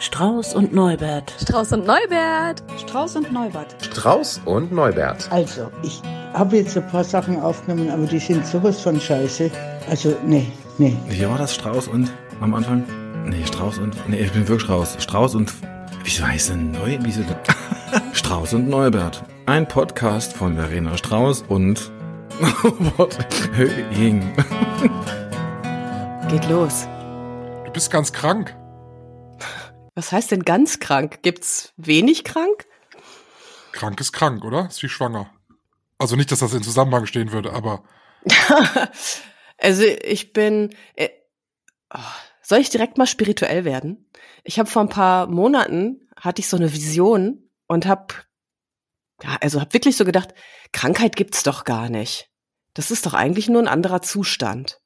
Strauß und Neubert. Strauß und Neubert. Strauß und Neubert. Strauß und Neubert. Also, ich habe jetzt ein paar Sachen aufgenommen, aber die sind sowas von scheiße. Also, nee, nee. Wie war das? Strauß und am Anfang? Nee, Strauß und. Nee, ich bin wirklich Strauß. Strauß und. Wieso heißt denn Neu? Wieso denn? Strauß und Neubert. Ein Podcast von Verena Strauß und. Höhing. Geht los. Du bist ganz krank. Was heißt denn ganz krank? Gibt's wenig krank? Krank ist krank, oder? Ist wie schwanger. Also nicht, dass das in Zusammenhang stehen würde, aber. also ich bin. Äh, oh, soll ich direkt mal spirituell werden? Ich habe vor ein paar Monaten hatte ich so eine Vision und habe ja, also habe wirklich so gedacht, Krankheit gibt's doch gar nicht. Das ist doch eigentlich nur ein anderer Zustand.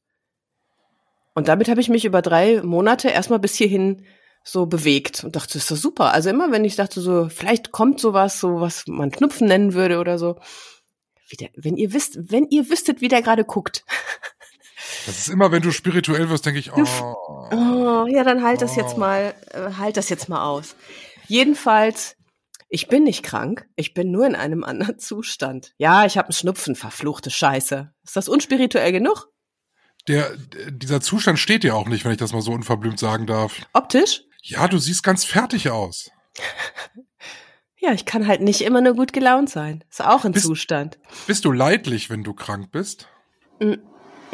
Und damit habe ich mich über drei Monate erstmal bis hierhin so bewegt und dachte, das ist doch super. Also immer, wenn ich dachte, so, vielleicht kommt sowas, so was man Knupfen nennen würde oder so. Der, wenn ihr wisst, wenn ihr wüsstet, wie der gerade guckt. Das ist immer, wenn du spirituell wirst, denke ich, oh. oh ja, dann halt oh. das jetzt mal, äh, halt das jetzt mal aus. Jedenfalls, ich bin nicht krank, ich bin nur in einem anderen Zustand. Ja, ich habe einen Schnupfen, verfluchte Scheiße. Ist das unspirituell genug? Der, dieser Zustand steht dir auch nicht, wenn ich das mal so unverblümt sagen darf. Optisch? Ja, du siehst ganz fertig aus. ja, ich kann halt nicht immer nur gut gelaunt sein. Ist auch ein bist, Zustand. Bist du leidlich, wenn du krank bist? Mm,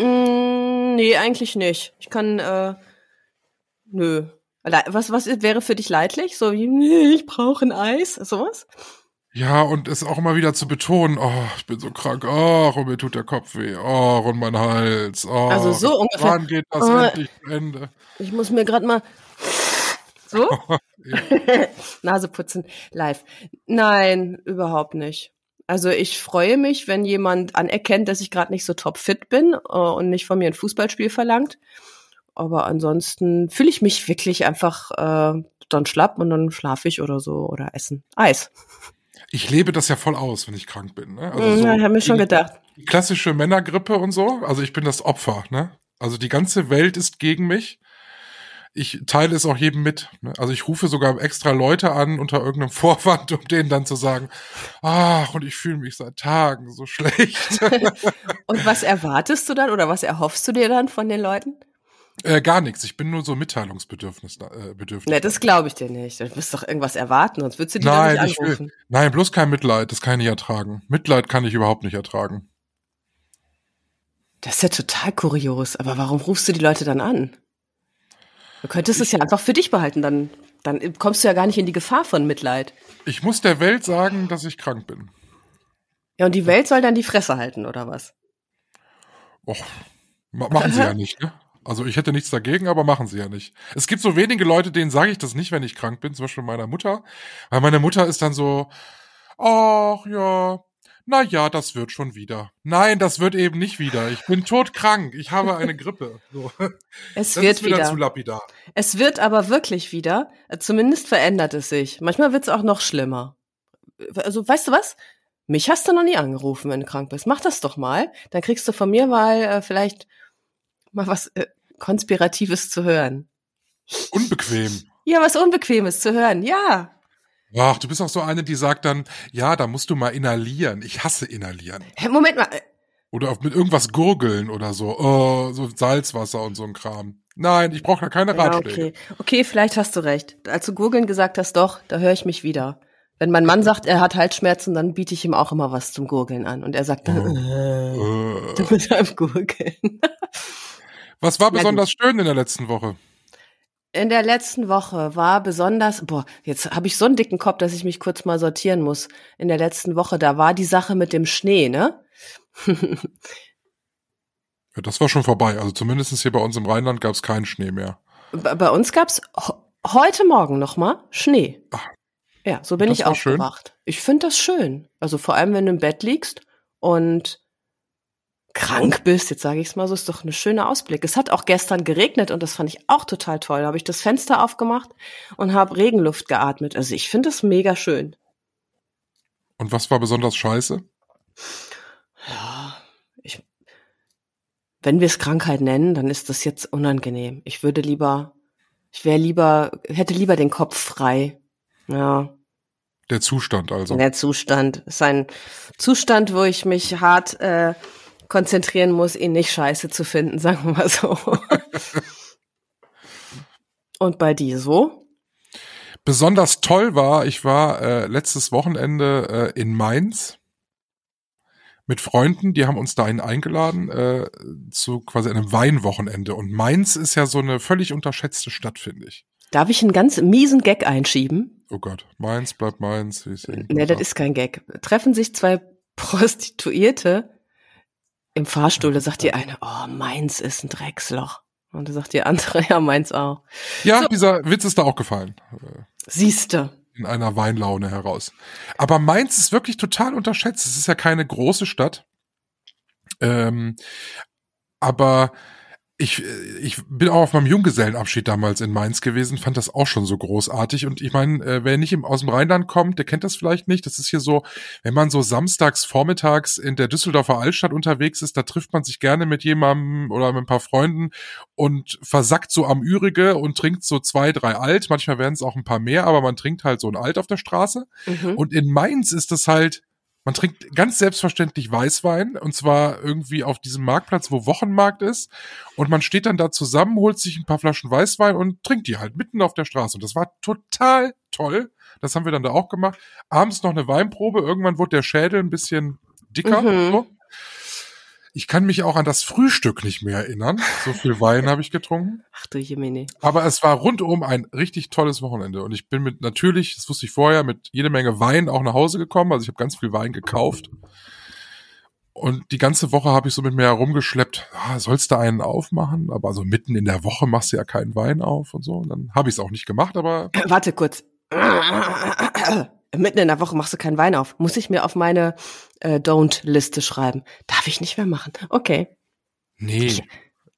mm, nee, eigentlich nicht. Ich kann, äh, nö. Was, was wäre für dich leidlich? So wie, nee, ich brauche ein Eis, sowas? Ja, und es auch immer wieder zu betonen, oh, ich bin so krank, oh, und mir tut der Kopf weh, oh, und mein Hals, oh. Also so ungefähr. Wann geht das oh, endlich zu Ende? Ich muss mir gerade mal so Nase putzen live. Nein, überhaupt nicht. Also ich freue mich, wenn jemand anerkennt, dass ich gerade nicht so top fit bin uh, und nicht von mir ein Fußballspiel verlangt. Aber ansonsten fühle ich mich wirklich einfach äh, dann schlapp und dann schlafe ich oder so oder essen. Eis ich lebe das ja voll aus, wenn ich krank bin. Ne? Also mhm, so ja, ich habe mir schon gedacht. Klassische Männergrippe und so. Also ich bin das Opfer. Ne? Also die ganze Welt ist gegen mich. Ich teile es auch jedem mit. Ne? Also ich rufe sogar extra Leute an unter irgendeinem Vorwand, um denen dann zu sagen, ach, und ich fühle mich seit Tagen so schlecht. und was erwartest du dann oder was erhoffst du dir dann von den Leuten? Äh, gar nichts. Ich bin nur so mitteilungsbedürfnis. Äh, bedürfnis. Ne, das glaube ich dir nicht. Du wirst doch irgendwas erwarten, sonst würdest du die nein, nicht anrufen. Will, nein, bloß kein Mitleid. Das kann ich nicht ertragen. Mitleid kann ich überhaupt nicht ertragen. Das ist ja total kurios. Aber warum rufst du die Leute dann an? Du könntest ich, es ja einfach für dich behalten. Dann, dann kommst du ja gar nicht in die Gefahr von Mitleid. Ich muss der Welt sagen, dass ich krank bin. Ja, und die Welt soll dann die Fresse halten, oder was? Och, machen sie ja nicht, ne? Also ich hätte nichts dagegen, aber machen sie ja nicht. Es gibt so wenige Leute, denen sage ich das nicht, wenn ich krank bin, zum Beispiel meiner Mutter. Weil meine Mutter ist dann so, ach ja, na ja, das wird schon wieder. Nein, das wird eben nicht wieder. Ich bin todkrank. Ich habe eine Grippe. So. Es das wird wieder, wieder zu lapidar. Es wird aber wirklich wieder. Zumindest verändert es sich. Manchmal wird es auch noch schlimmer. Also, weißt du was? Mich hast du noch nie angerufen, wenn du krank bist. Mach das doch mal. Dann kriegst du von mir mal äh, vielleicht mal was äh, Konspiratives zu hören. Unbequem. Ja, was Unbequemes zu hören, ja. Ach, du bist auch so eine, die sagt dann, ja, da musst du mal inhalieren. Ich hasse inhalieren. Hä, Moment mal. Oder mit irgendwas gurgeln oder so. Oh, so Salzwasser und so ein Kram. Nein, ich brauche da keine Ratschläge. Ja, okay. okay, vielleicht hast du recht. Als du gurgeln gesagt hast, doch, da höre ich mich wieder. Wenn mein Mann sagt, er hat Halsschmerzen, dann biete ich ihm auch immer was zum Gurgeln an. Und er sagt dann, oh. äh, du bist beim Gurgeln. Was war besonders schön in der letzten Woche? In der letzten Woche war besonders, boah, jetzt habe ich so einen dicken Kopf, dass ich mich kurz mal sortieren muss. In der letzten Woche, da war die Sache mit dem Schnee, ne? ja, das war schon vorbei. Also zumindest hier bei uns im Rheinland gab es keinen Schnee mehr. Bei uns gab es heute Morgen noch mal Schnee. Ach, ja, so bin ich aufgewacht. Schön? Ich finde das schön. Also vor allem, wenn du im Bett liegst und krank bist, jetzt sage ich es mal so, ist doch ein schöner Ausblick. Es hat auch gestern geregnet und das fand ich auch total toll. Da habe ich das Fenster aufgemacht und habe Regenluft geatmet. Also ich finde das mega schön. Und was war besonders scheiße? Ja, ich, wenn wir es Krankheit nennen, dann ist das jetzt unangenehm. Ich würde lieber Ich wäre lieber, hätte lieber den Kopf frei. Ja. Der Zustand also. Der Zustand ist ein Zustand, wo ich mich hart äh, konzentrieren muss, ihn nicht scheiße zu finden, sagen wir mal so. Und bei dir so? Besonders toll war, ich war äh, letztes Wochenende äh, in Mainz mit Freunden, die haben uns dahin eingeladen äh, zu quasi einem Weinwochenende. Und Mainz ist ja so eine völlig unterschätzte Stadt, finde ich. Darf ich einen ganz miesen Gag einschieben? Oh Gott, Mainz bleibt Mainz. Wie es Nee, das ist kein Gag. Treffen sich zwei Prostituierte im Fahrstuhl, da sagt die eine, oh, Mainz ist ein Drecksloch. Und da sagt die andere, ja, Mainz auch. Ja, So. dieser Witz ist da auch gefallen. Siehste. In einer Weinlaune heraus. Aber Mainz ist wirklich total unterschätzt. Es ist ja keine große Stadt. Ähm, aber ich, ich bin auch auf meinem Junggesellenabschied damals in Mainz gewesen, fand das auch schon so großartig. Und ich meine, äh, wer nicht im, aus dem Rheinland kommt, der kennt das vielleicht nicht. Das ist hier so, wenn man so samstags vormittags in der Düsseldorfer Altstadt unterwegs ist, da trifft man sich gerne mit jemandem oder mit ein paar Freunden und versackt so am Ürige und trinkt so zwei, drei Alt. Manchmal werden es auch ein paar mehr, aber man trinkt halt so ein Alt auf der Straße. Mhm. Und in Mainz ist es halt, man trinkt ganz selbstverständlich Weißwein und zwar irgendwie auf diesem Marktplatz, wo Wochenmarkt ist. Und man steht dann da zusammen, holt sich ein paar Flaschen Weißwein und trinkt die halt mitten auf der Straße. Und das war total toll. Das haben wir dann da auch gemacht. Abends noch eine Weinprobe. Irgendwann wurde der Schädel ein bisschen dicker. Mhm. So. Ich kann mich auch an das Frühstück nicht mehr erinnern. So viel Wein habe ich getrunken. Ach du Jemini. Aber es war rundum ein richtig tolles Wochenende. Und ich bin mit natürlich, das wusste ich vorher, mit jede Menge Wein auch nach Hause gekommen. Also ich habe ganz viel Wein gekauft. Und die ganze Woche habe ich so mit mir herumgeschleppt, ah, sollst du einen aufmachen? Aber so mitten in der Woche machst du ja keinen Wein auf und so. Und dann habe ich es auch nicht gemacht, aber Warte kurz. Mitten in der Woche machst du keinen Wein auf. Muss ich mir auf meine äh, Don't-Liste schreiben. Darf ich nicht mehr machen. Okay. nee.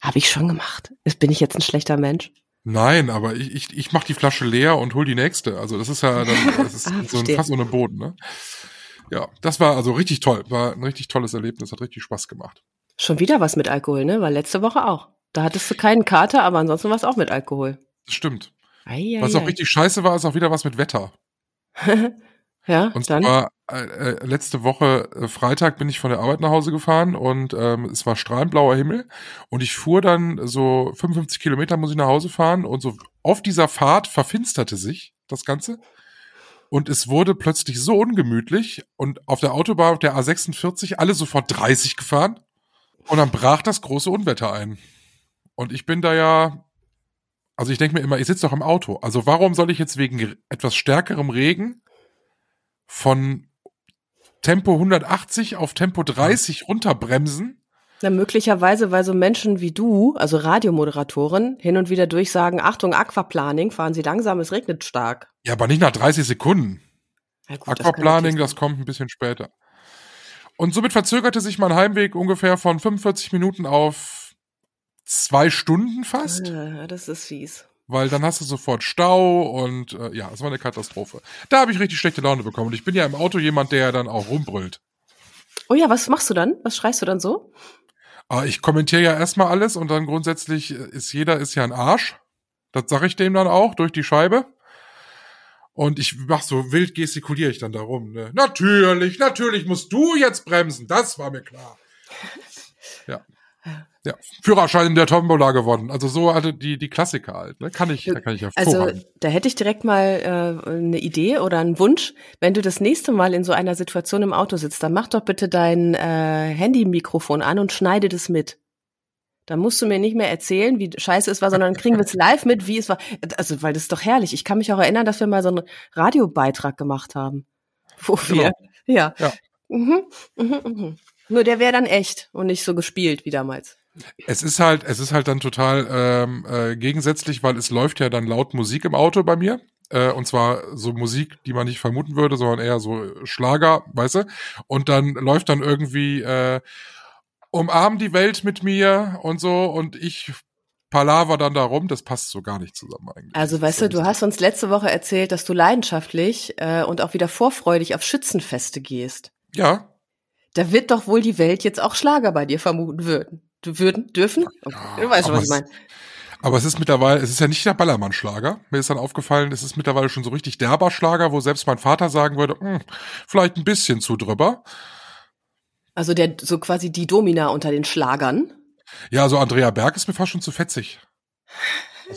Habe ich schon gemacht. Bin ich jetzt ein schlechter Mensch? Nein, aber ich, ich, ich mach die Flasche leer und hol die nächste. Also das ist ja dann, das ist Ah, so ein, fast ohne Boden, ne? Ja, das war also richtig toll. War ein richtig tolles Erlebnis, hat richtig Spaß gemacht. Schon wieder was mit Alkohol, ne? War letzte Woche auch. Da hattest du keinen Kater, aber ansonsten war es auch mit Alkohol. Das stimmt. Ei, ei, Was auch ei. richtig scheiße war, ist auch wieder was mit Wetter. ja, Und dann. zwar äh, äh, letzte Woche äh, Freitag bin ich von der Arbeit nach Hause gefahren und ähm, es war strahlend Himmel und ich fuhr dann so 55 Kilometer muss ich nach Hause fahren und so auf dieser Fahrt verfinsterte sich das Ganze und es wurde plötzlich so ungemütlich und auf der Autobahn auf der A46 alle sofort 30 gefahren und dann brach das große Unwetter ein und ich bin da ja also ich denke mir immer, ich sitze doch im Auto. Also warum soll ich jetzt wegen ge- etwas stärkerem Regen von Tempo 180 auf Tempo 30 runterbremsen? Na, möglicherweise, weil so Menschen wie du, also Radiomoderatoren, hin und wieder durchsagen, Achtung, Aquaplaning, fahren Sie langsam, es regnet stark. Ja, aber nicht nach 30 Sekunden. Gut, das Aquaplaning, natürlich das kommt ein bisschen später. Und somit verzögerte sich mein Heimweg ungefähr von 45 Minuten auf zwei Stunden fast. Ja, das ist fies. weil dann hast du sofort Stau und äh, ja, es war eine Katastrophe. Da habe ich richtig schlechte Laune bekommen. Und ich bin ja im Auto jemand, der dann auch rumbrüllt. Oh ja, was machst du dann? Was schreist du dann so? Aber ich kommentiere ja erstmal alles und dann grundsätzlich ist jeder ist ja ein Arsch. Das sage ich dem dann auch durch die Scheibe. Und ich mach so wild gestikuliere ich dann darum. Ne? Natürlich, natürlich musst du jetzt bremsen. Das war mir klar. Ja. Ja, Führerschein in der Tombola gewonnen. Also so hatte die die Klassiker halt. Ne? Kann ich, da kann ich Also, hervorragend. da hätte ich direkt mal äh, eine Idee oder einen Wunsch. Wenn du das nächste Mal in so einer Situation im Auto sitzt, dann mach doch bitte dein äh, Handy-Mikrofon an und schneide das mit. Dann musst du mir nicht mehr erzählen, wie scheiße es war, sondern kriegen wir es live mit, wie es war. Also, weil das ist doch herrlich. Ich kann mich auch erinnern, dass wir mal so einen Radiobeitrag gemacht haben. Wo wir, ja. Ja. Mhm, mhm, mhm. Nur der wäre dann echt und nicht so gespielt wie damals. Es ist halt, es ist halt dann total ähm, äh, gegensätzlich, weil es läuft ja dann laut Musik im Auto bei mir. Äh, und zwar so Musik, die man nicht vermuten würde, sondern eher so Schlager, weißt du? Und dann läuft dann irgendwie äh, Umarm die Welt mit mir und so und ich palaver dann da rum, das passt so gar nicht zusammen eigentlich. Also weißt du, du hast uns letzte Woche erzählt, dass du leidenschaftlich äh, und auch wieder vorfreudig auf Schützenfeste gehst. Ja, Da wird doch wohl die Welt jetzt auch Schlager bei dir vermuten würden. Du würden, dürfen? Okay. du weißt schon, was ich meine. Aber es ist mittlerweile, es ist ja nicht der Ballermann-Schlager. Mir ist dann aufgefallen, es ist mittlerweile schon so richtig derber Schlager, wo selbst mein Vater sagen würde, hm, vielleicht ein bisschen zu drüber. Also der so quasi die Domina unter den Schlagern. Ja, also Andrea Berg ist mir fast schon zu fetzig.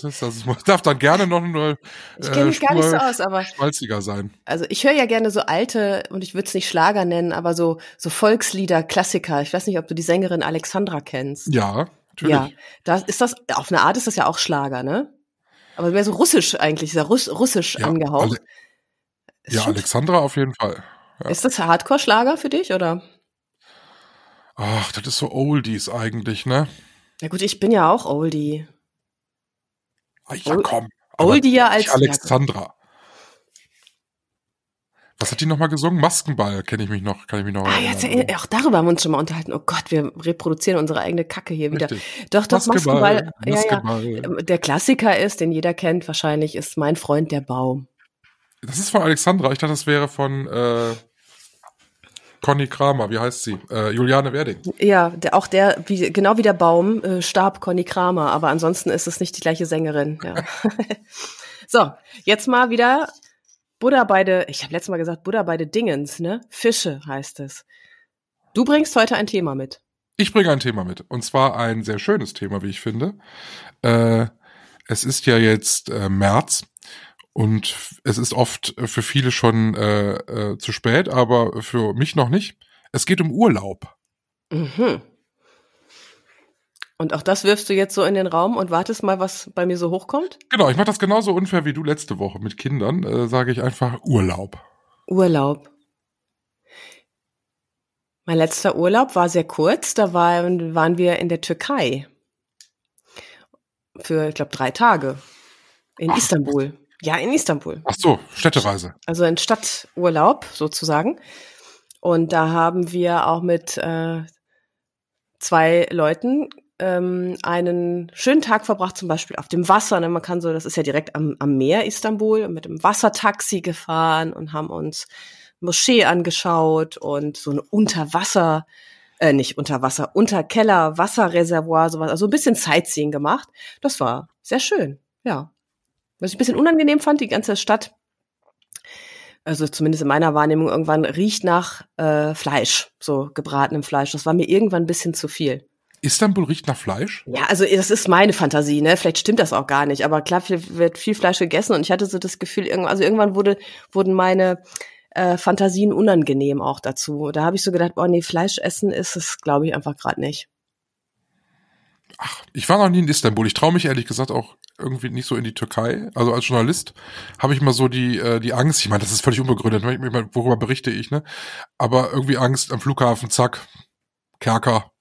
Das ist das. Darf dann gerne noch nur Ich kenne mich gar nicht so aus, aber schmalziger sein. also ich höre ja gerne so alte und ich würde es nicht Schlager nennen, aber so so Volkslieder, Klassiker. Ich weiß nicht, ob du die Sängerin Alexandra kennst. Ja, natürlich. Ja, da ist das auf eine Art ist das ja auch Schlager, ne? Aber mehr so russisch eigentlich, ist ja Russ, russisch Ja, angehaucht. Ale- Ja, Alexandra auf jeden Fall. ja. Ist das Hardcore-Schlager für dich oder? Ach, das ist so Oldies eigentlich, ne? Ja gut, ich bin ja auch Oldie. Ah, ja, komm. Oldier als Alexandra. Was hat die nochmal gesungen? Maskenball kenne ich mich noch, kann ich mich noch Ah, jetzt, auch darüber haben wir uns schon mal unterhalten. Oh Gott, wir reproduzieren unsere eigene Kacke hier wieder. Richtig. Doch, doch, Maskenball. Ja, ja. Maskenball. Ähm, Der Klassiker ist, den jeder kennt wahrscheinlich, ist Mein Freund der Baum. Das ist von Alexandra. Ich dachte, das wäre von äh, Conny Kramer. Wie heißt sie? Äh, Juliane Werding. Ja, der, auch der, wie, genau wie der Baum, äh, starb Conny Kramer, aber ansonsten ist es nicht die gleiche Sängerin. Ja. so, jetzt mal wieder Buddha beide, ich habe letztes Mal gesagt, Buddha beide Dingens, ne? Fische heißt es. Du bringst heute ein Thema mit. Ich bringe ein Thema mit. Und zwar ein sehr schönes Thema, wie ich finde. Äh, es ist ja jetzt äh, März und es ist oft für viele schon äh, äh, zu spät, aber für mich noch nicht. Es geht um Urlaub. Mhm. Und auch das wirfst du jetzt so in den Raum und wartest mal, was bei mir so hochkommt? Genau, ich mache das genauso unfair wie du letzte Woche mit Kindern. Äh, Sage ich einfach Urlaub. Urlaub. Mein letzter Urlaub war sehr kurz. Da waren, waren wir in der Türkei. Für, ich glaube, drei Tage. In Ach, Istanbul. Ja, in Istanbul. Ach so, Städtereise. Also ein Stadturlaub sozusagen. Und da haben wir auch mit äh, zwei Leuten ähm, einen schönen Tag verbracht, zum Beispiel auf dem Wasser. Ne? Man kann so, das ist ja direkt am, am Meer Istanbul, mit dem Wassertaxi gefahren und haben uns Moschee angeschaut und so eine Unterwasser, äh, nicht Unterwasser, Unterkeller, Wasserreservoir, sowas, also ein bisschen Sightseeing gemacht. Das war sehr schön, ja. Was ich ein bisschen unangenehm fand, die ganze Stadt, also zumindest in meiner Wahrnehmung, irgendwann riecht nach äh, Fleisch, so gebratenem Fleisch. Das war mir irgendwann ein bisschen zu viel. Istanbul riecht nach Fleisch? Ja, also das ist meine Fantasie, ne? Vielleicht stimmt das auch gar nicht, aber klar viel, wird viel Fleisch gegessen und ich hatte so das Gefühl, irgendwann, also irgendwann wurde, wurden meine äh, Fantasien unangenehm auch dazu. Da habe ich so gedacht, boah, nee, Fleisch essen ist es, glaube ich, einfach gerade nicht. Ach, ich war noch nie in Istanbul. Ich traue mich ehrlich gesagt auch irgendwie nicht so in die Türkei. Also als Journalist habe ich mal so die äh, die Angst. Ich meine, das ist völlig unbegründet. Meine, worüber berichte ich, ne? Aber irgendwie Angst am Flughafen, zack, Kerker.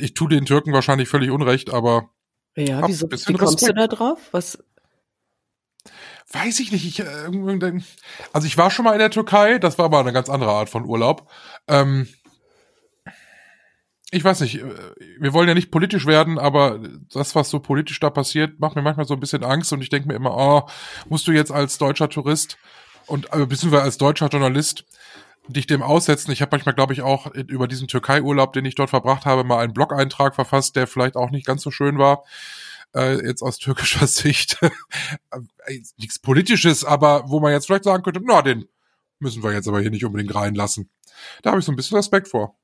Ich tue den Türken wahrscheinlich völlig unrecht, aber Ja, wieso, wie kommst du Respekt. da drauf? Was? weiß ich nicht. Ich, äh, also ich war schon mal in der Türkei. Das war aber eine ganz andere Art von Urlaub. Ähm, ich weiß nicht, äh, wir wollen ja nicht politisch werden, aber das, was so politisch da passiert, macht mir manchmal so ein bisschen Angst und ich denke mir immer, oh, musst du jetzt als deutscher Tourist und äh, beziehungsweise als deutscher Journalist dich dem aussetzen. Ich habe manchmal, glaube ich, auch über diesen Türkei-Urlaub, den ich dort verbracht habe, mal einen Blog-Eintrag verfasst, der vielleicht auch nicht ganz so schön war. Äh, jetzt aus türkischer Sicht. Äh, Nichts Politisches, aber wo man jetzt vielleicht sagen könnte, na, den müssen wir jetzt aber hier nicht unbedingt reinlassen. Da habe ich so ein bisschen Respekt vor.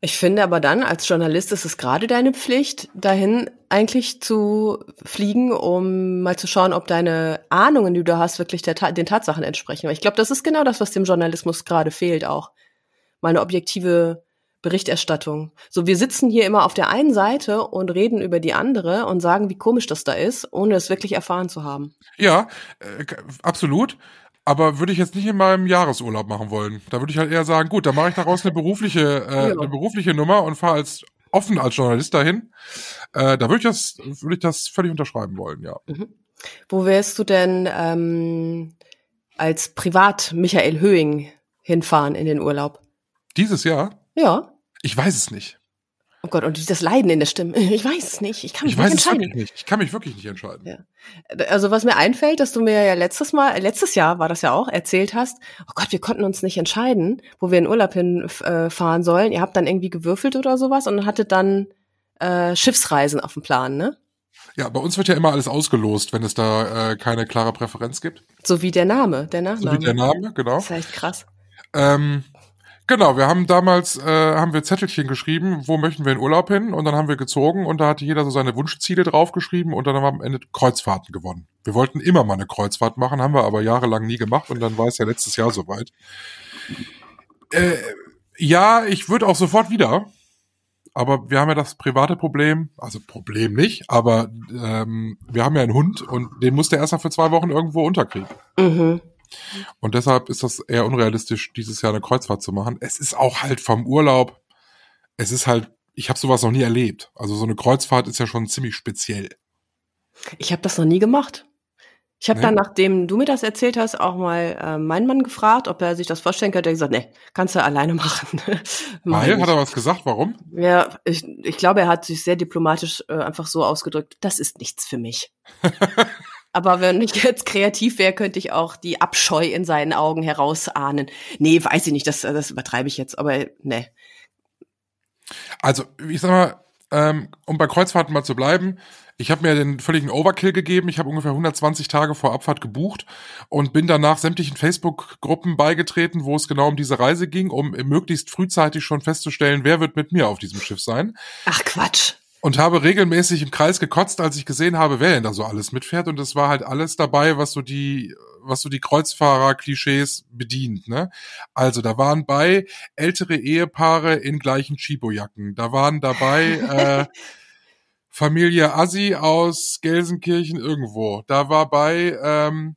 Ich finde aber dann, als Journalist ist es gerade deine Pflicht, dahin eigentlich zu fliegen, um mal zu schauen, ob deine Ahnungen, die du hast, wirklich Ta- den Tatsachen entsprechen. Weil ich glaube, das ist genau das, was dem Journalismus gerade fehlt auch. Mal eine objektive Berichterstattung. So, wir sitzen hier immer auf der einen Seite und reden über die andere und sagen, wie komisch das da ist, ohne es wirklich erfahren zu haben. Ja, äh, absolut. Aber würde ich jetzt nicht in meinem Jahresurlaub machen wollen. Da würde ich halt eher sagen, gut, dann mache ich daraus eine berufliche, äh, Ja. eine berufliche Nummer und fahre als offen als Journalist dahin. Äh, da würde ich das, würde ich das völlig unterschreiben wollen, ja. Wo wärst du denn ähm, als Privat Michael Höhing hinfahren in den Urlaub? Dieses Jahr, Ja. ich weiß es nicht. Oh Gott, und das Leiden in der Stimme. Ich weiß es nicht. Ich kann mich Ich nicht weiß es entscheiden. wirklich nicht. Ich kann mich wirklich nicht entscheiden. Ja. Also was mir einfällt, dass du mir ja letztes Mal, letztes Jahr war das ja auch, erzählt hast, oh Gott, wir konnten uns nicht entscheiden, wo wir in Urlaub hinfahren äh, sollen. Ihr habt dann irgendwie gewürfelt oder sowas und hattet dann äh, Schiffsreisen auf dem Plan, ne? Ja, bei uns wird ja immer alles ausgelost, wenn es da äh, keine klare Präferenz gibt. So wie der Name, der So Nachname. wie der Name, genau. Das ist echt krass. Ähm, genau, wir haben damals äh, haben wir Zettelchen geschrieben, wo möchten wir in Urlaub hin und dann haben wir gezogen und da hatte jeder so seine Wunschziele draufgeschrieben und dann haben wir am Ende Kreuzfahrten gewonnen. Wir wollten immer mal eine Kreuzfahrt machen, haben wir aber jahrelang nie gemacht und dann war es ja letztes Jahr soweit. Äh, ja, ich würde auch sofort wieder. Aber wir haben ja das private Problem, also Problem nicht, aber ähm, wir haben ja einen Hund und den muss der erst mal für zwei Wochen irgendwo unterkriegen. Mhm. Und deshalb ist das eher unrealistisch, dieses Jahr eine Kreuzfahrt zu machen. Es ist auch halt vom Urlaub, es ist halt, ich habe sowas noch nie erlebt. Also so eine Kreuzfahrt ist ja schon ziemlich speziell. Ich habe das noch nie gemacht. Ich habe Nee? dann, nachdem du mir das erzählt hast, auch mal äh, meinen Mann gefragt, ob er sich das vorstellen könnte. Er hat gesagt, nee, kannst du alleine machen. Weil, hat er was gesagt, warum? Ja, ich, ich glaube, er hat sich sehr diplomatisch äh, einfach so ausgedrückt, das ist nichts für mich. Aber wenn ich jetzt kreativ wäre, könnte ich auch die Abscheu in seinen Augen herausahnen. Nee, weiß ich nicht, das, das übertreibe ich jetzt, aber nee. Also, ich sag mal, ähm, um bei Kreuzfahrten mal zu bleiben, ich habe mir den völligen Overkill gegeben. Ich habe ungefähr 120 Tage vor Abfahrt gebucht und bin danach sämtlichen Facebook-Gruppen beigetreten, wo es genau um diese Reise ging, um möglichst frühzeitig schon festzustellen, wer wird mit mir auf diesem Schiff sein. Ach Quatsch. Und habe regelmäßig im Kreis gekotzt, als ich gesehen habe, wer denn da so alles mitfährt. Und es war halt alles dabei, was so die, was so die Kreuzfahrer-Klischees bedient. Ne? Also da waren bei ältere Ehepaare in gleichen Chibo-Jacken. Da waren dabei äh, Familie Assi aus Gelsenkirchen irgendwo. Da war bei ähm,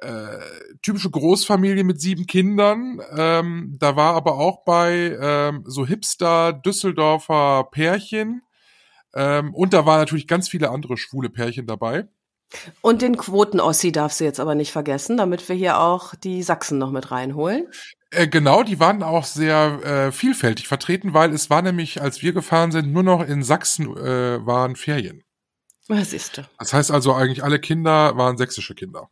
äh, typische Großfamilie mit sieben Kindern. Ähm, da war aber auch bei ähm, so Hipster Düsseldorfer Pärchen. Ähm, und da waren natürlich ganz viele andere schwule Pärchen dabei. Und den Quoten-Ossi darfst du jetzt aber nicht vergessen, damit wir hier auch die Sachsen noch mit reinholen. Äh, genau, die waren auch sehr äh, vielfältig vertreten, weil es war nämlich, als wir gefahren sind, nur noch in Sachsen äh, waren Ferien. Was ist du? Das heißt also, eigentlich alle Kinder waren sächsische Kinder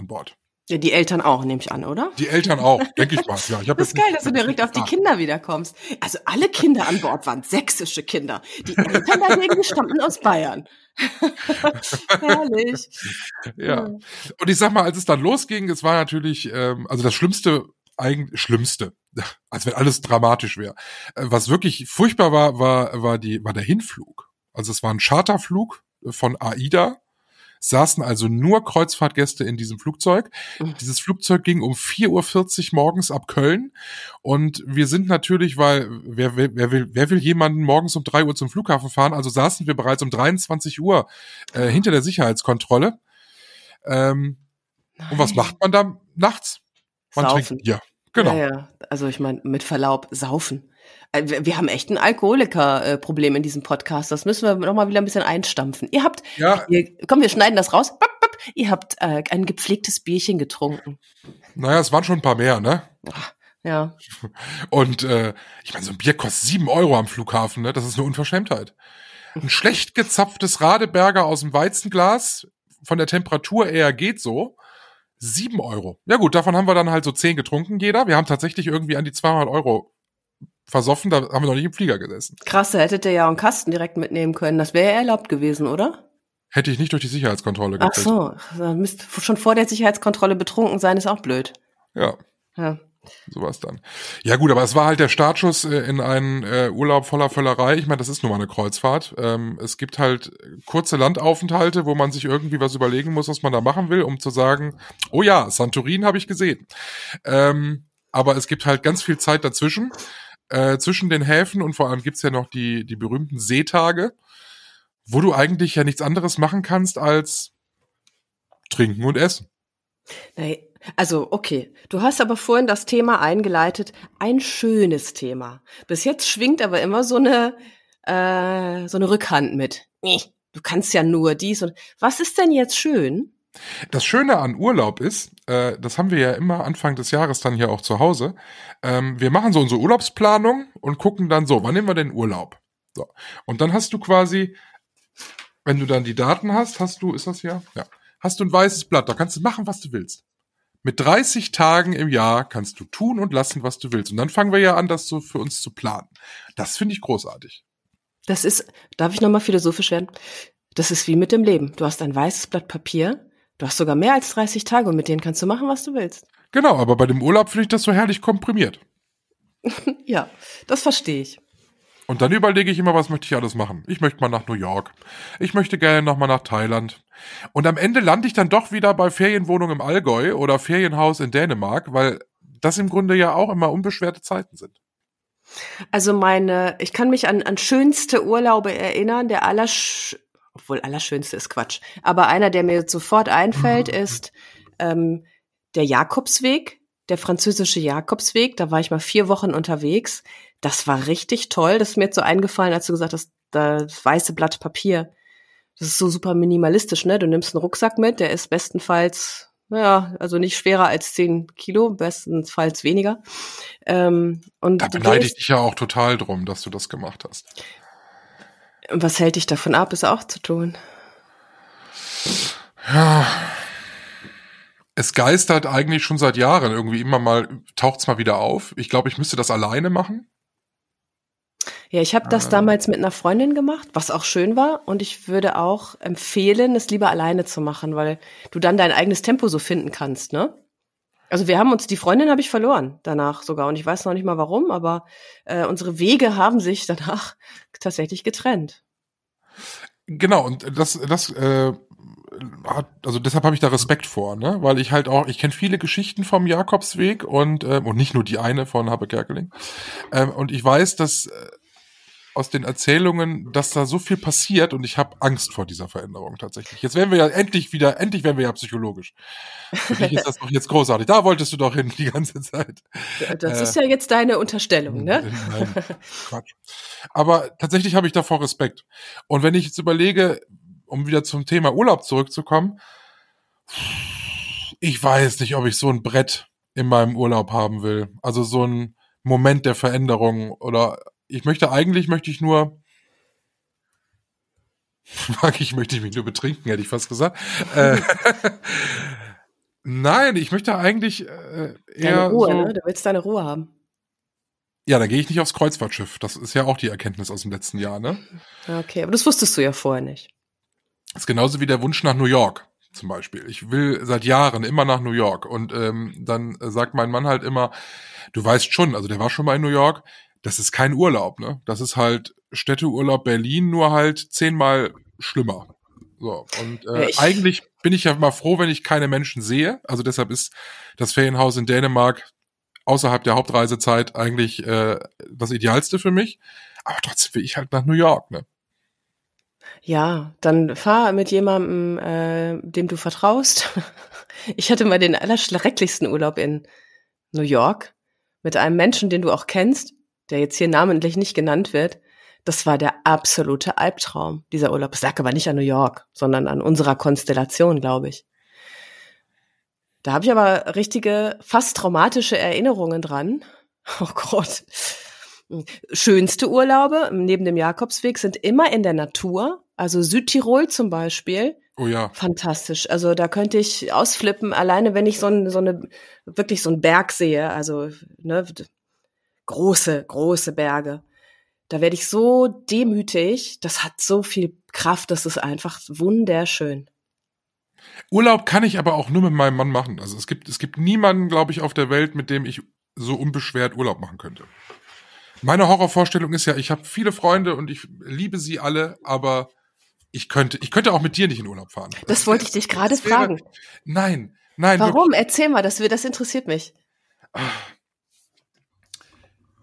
an Bord. Ja, die Eltern auch, nehme ich an, oder? Die Eltern auch, denke ich mal. Ja, ich Das ist geil, dass du direkt auf die Kinder wiederkommst. Also alle Kinder an Bord waren sächsische Kinder. Die Eltern dagegen stammten aus Bayern. Herrlich. Ja. Und ich sag mal, als es dann losging, es war natürlich, ähm, also das Schlimmste, eigentlich Schlimmste, als wenn alles dramatisch wäre. Äh, was wirklich furchtbar war, war, war die, war der Hinflug. Also es war ein Charterflug von AIDA. Saßen also nur Kreuzfahrtgäste in diesem Flugzeug. Mhm. Dieses Flugzeug ging um 4.40 Uhr morgens ab Köln. Und wir sind natürlich, weil wer, will- wer, will, wer will jemanden morgens um 3 Uhr zum Flughafen fahren? Also saßen wir bereits um 23 Uhr äh, hinter der Sicherheitskontrolle. Ähm, und was macht man da nachts? Man Saufen. trinkt Bier. Genau. Ja, ja. Also ich meine, mit Verlaub, saufen. Äh, Wir haben echt ein Alkoholiker-Problem in diesem Podcast. Das müssen wir noch mal wieder ein bisschen einstampfen. Ihr habt, Ja, ihr, komm, wir schneiden das raus. Bap, bap. Ihr habt äh, ein gepflegtes Bierchen getrunken. naja, es waren schon ein paar mehr, ne? Ja. Und äh, ich meine, so ein Bier kostet sieben Euro am Flughafen, ne? Das ist eine Unverschämtheit. Ein schlecht gezapftes Radeberger aus dem Weizenglas, von der Temperatur eher geht so, sieben Euro. Ja gut, davon haben wir dann halt so zehn getrunken, jeder. Wir haben tatsächlich irgendwie an die 200 Euro versoffen, da haben wir noch nicht im Flieger gesessen. Krass, da hättet ihr ja auch einen Kasten direkt mitnehmen können. Das wäre ja erlaubt gewesen, oder? Hätte ich nicht durch die Sicherheitskontrolle Ach gekriegt. so, da müsst schon vor der Sicherheitskontrolle betrunken sein, ist auch blöd. Ja. Ja. sowas dann. Ja gut, aber es war halt der Startschuss äh, in einen äh, Urlaub voller Völlerei. Ich meine, das ist nun mal eine Kreuzfahrt. Ähm, es gibt halt kurze Landaufenthalte, wo man sich irgendwie was überlegen muss, was man da machen will, um zu sagen, oh ja, Santorin habe ich gesehen. Ähm, aber es gibt halt ganz viel Zeit dazwischen, äh, zwischen den Häfen und vor allem gibt's ja noch die, die berühmten Seetage, wo du eigentlich ja nichts anderes machen kannst als trinken und essen. Nee, Also, okay. Du hast aber vorhin das Thema eingeleitet. Ein schönes Thema. Bis jetzt schwingt aber immer so eine, äh, so eine Rückhand mit. Nee, du kannst ja nur dies und. Was ist denn jetzt schön? Das Schöne an Urlaub ist, äh, das haben wir ja immer Anfang des Jahres dann hier auch zu Hause. Ähm, wir machen so unsere Urlaubsplanung und gucken dann so, wann nehmen wir denn Urlaub? So. Und dann hast du quasi, wenn du dann die Daten hast, hast du, ist das ja? Ja. Hast du ein weißes Blatt, da kannst du machen, was du willst. Mit 30 Tagen im Jahr kannst du tun und lassen, was du willst. Und dann fangen wir ja an, das so für uns zu planen. Das finde ich großartig. Das ist, darf ich nochmal philosophisch werden? Das ist wie mit dem Leben. Du hast ein weißes Blatt Papier, du hast sogar mehr als 30 Tage und mit denen kannst du machen, was du willst. Genau, aber bei dem Urlaub finde ich das so herrlich komprimiert. Ja, das verstehe ich. Und dann überlege ich immer, was möchte ich alles machen. Ich möchte mal nach New York. Ich möchte gerne noch mal nach Thailand. Und am Ende lande ich dann doch wieder bei Ferienwohnung im Allgäu oder Ferienhaus in Dänemark, weil das im Grunde ja auch immer unbeschwerte Zeiten sind. Also meine, ich kann mich an, an schönste Urlaube erinnern, der allersch obwohl allerschönste ist Quatsch, aber einer, der mir sofort einfällt, ist ähm, der Jakobsweg, der französische Jakobsweg. Da war ich mal vier Wochen unterwegs. Das war richtig toll. Das ist mir jetzt so eingefallen, als du gesagt hast, das weiße Blatt Papier. Das ist so super minimalistisch, ne? Du nimmst einen Rucksack mit, der ist bestenfalls, naja, also nicht schwerer als zehn Kilo, bestenfalls weniger. Ähm, und Da beneide ich dich ja auch total drum, dass du das gemacht hast. Was hält dich davon ab, es auch zu tun? Ja. Es geistert eigentlich schon seit Jahren irgendwie immer mal, taucht's mal wieder auf. Ich glaube, ich müsste das alleine machen. Ja, ich habe das Ähm. damals mit einer Freundin gemacht, was auch schön war. Und ich würde auch empfehlen, es lieber alleine zu machen, weil du dann dein eigenes Tempo so finden kannst, ne? Also wir haben uns, die Freundin habe ich verloren danach sogar. Und ich weiß noch nicht mal warum, aber äh, unsere Wege haben sich danach tatsächlich getrennt. Genau, und das, das, äh, hat, also deshalb habe ich da Respekt vor, ne? Weil ich halt auch, ich kenne viele Geschichten vom Jakobsweg und, ähm, und nicht nur die eine von Habe Kerkeling. Ähm, und ich weiß, dass äh, aus den Erzählungen, dass da so viel passiert und ich habe Angst vor dieser Veränderung tatsächlich. Jetzt werden wir ja endlich wieder, endlich werden wir ja psychologisch. Für dich ist das doch jetzt großartig. Da wolltest du doch hin die ganze Zeit. Das Äh. ist ja jetzt deine Unterstellung, ne? Nein, Quatsch. Aber tatsächlich habe ich davor Respekt. Und wenn ich jetzt überlege, um wieder zum Thema Urlaub zurückzukommen, ich weiß nicht, ob ich so ein Brett in meinem Urlaub haben will. Also so ein Moment der Veränderung oder ich möchte eigentlich möchte ich nur ich möchte ich mich nur betrinken, hätte ich fast gesagt. äh, Nein, ich möchte eigentlich äh, eher Deine Ruhe, so, ne? Du willst deine Ruhe haben. Ja, da gehe ich nicht aufs Kreuzfahrtschiff. Das ist ja auch die Erkenntnis aus dem letzten Jahr, ne? Okay, aber das wusstest du ja vorher nicht. Das ist genauso wie der Wunsch nach New York zum Beispiel. Ich will seit Jahren immer nach New York. Und ähm, dann äh, sagt mein Mann halt immer, du weißt schon, also der war schon mal in New York, das ist kein Urlaub, ne? Das ist halt Städteurlaub Berlin, nur halt zehnmal schlimmer. So, und äh, ich- eigentlich bin ich ja mal froh, wenn ich keine Menschen sehe. Also deshalb ist das Ferienhaus in Dänemark außerhalb der Hauptreisezeit eigentlich äh, das Idealste für mich. Aber trotzdem will ich halt nach New York, ne? Ja, dann fahr mit jemandem, äh, dem du vertraust. Ich hatte mal den allerschrecklichsten Urlaub in New York mit einem Menschen, den du auch kennst, der jetzt hier namentlich nicht genannt wird. Das war der absolute Albtraum, dieser Urlaub. Es lag aber nicht an New York, sondern an unserer Konstellation, glaube ich. Da habe ich aber richtige, fast traumatische Erinnerungen dran. Oh Gott. Schönste Urlaube neben dem Jakobsweg sind immer in der Natur. Also Südtirol zum Beispiel. Oh ja. Fantastisch. Also da könnte ich ausflippen, alleine wenn ich so, ein, so eine, wirklich so einen Berg sehe. Also ne, große, große Berge. Da werde ich so demütig. Das hat so viel Kraft. Das ist einfach wunderschön. Urlaub kann ich aber auch nur mit meinem Mann machen. Also es gibt, es gibt niemanden, glaube ich, auf der Welt, mit dem ich so unbeschwert Urlaub machen könnte. Meine Horrorvorstellung ist ja, ich habe viele Freunde und ich liebe sie alle, aber ich könnte, ich könnte auch mit dir nicht in Urlaub fahren. Das wollte ich dich gerade das fragen. Nein, nein. Warum? Erzähl mal, das, das interessiert mich.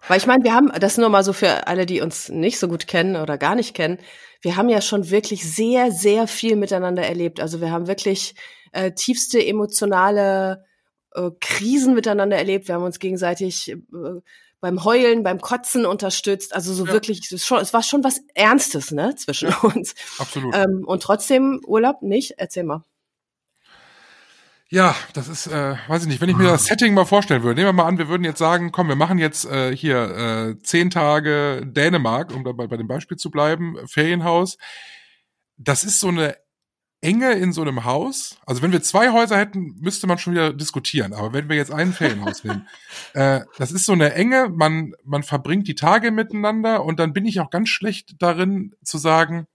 Weil ich meine, wir haben, das nur mal so für alle, die uns nicht so gut kennen oder gar nicht kennen, wir haben ja schon wirklich sehr, sehr viel miteinander erlebt. Also wir haben wirklich äh, tiefste emotionale äh, Krisen miteinander erlebt. Wir haben uns gegenseitig äh, beim Heulen, beim Kotzen unterstützt. Also so Ja. wirklich, es, schon, es war schon was Ernstes, ne, zwischen uns. Absolut. Ähm, und trotzdem Urlaub nicht. Erzähl mal. Ja, das ist, äh, weiß ich nicht, wenn ich mir das Setting mal vorstellen würde, nehmen wir mal an, wir würden jetzt sagen, komm, wir machen jetzt äh, hier äh, zehn Tage Dänemark, um dabei bei dem Beispiel zu bleiben, Ferienhaus. Das ist so eine Enge in so einem Haus. Also wenn wir zwei Häuser hätten, müsste man schon wieder diskutieren. Aber wenn wir jetzt ein Ferienhaus nehmen, äh, das ist so eine Enge. Man man verbringt die Tage miteinander und dann bin ich auch ganz schlecht darin zu sagen,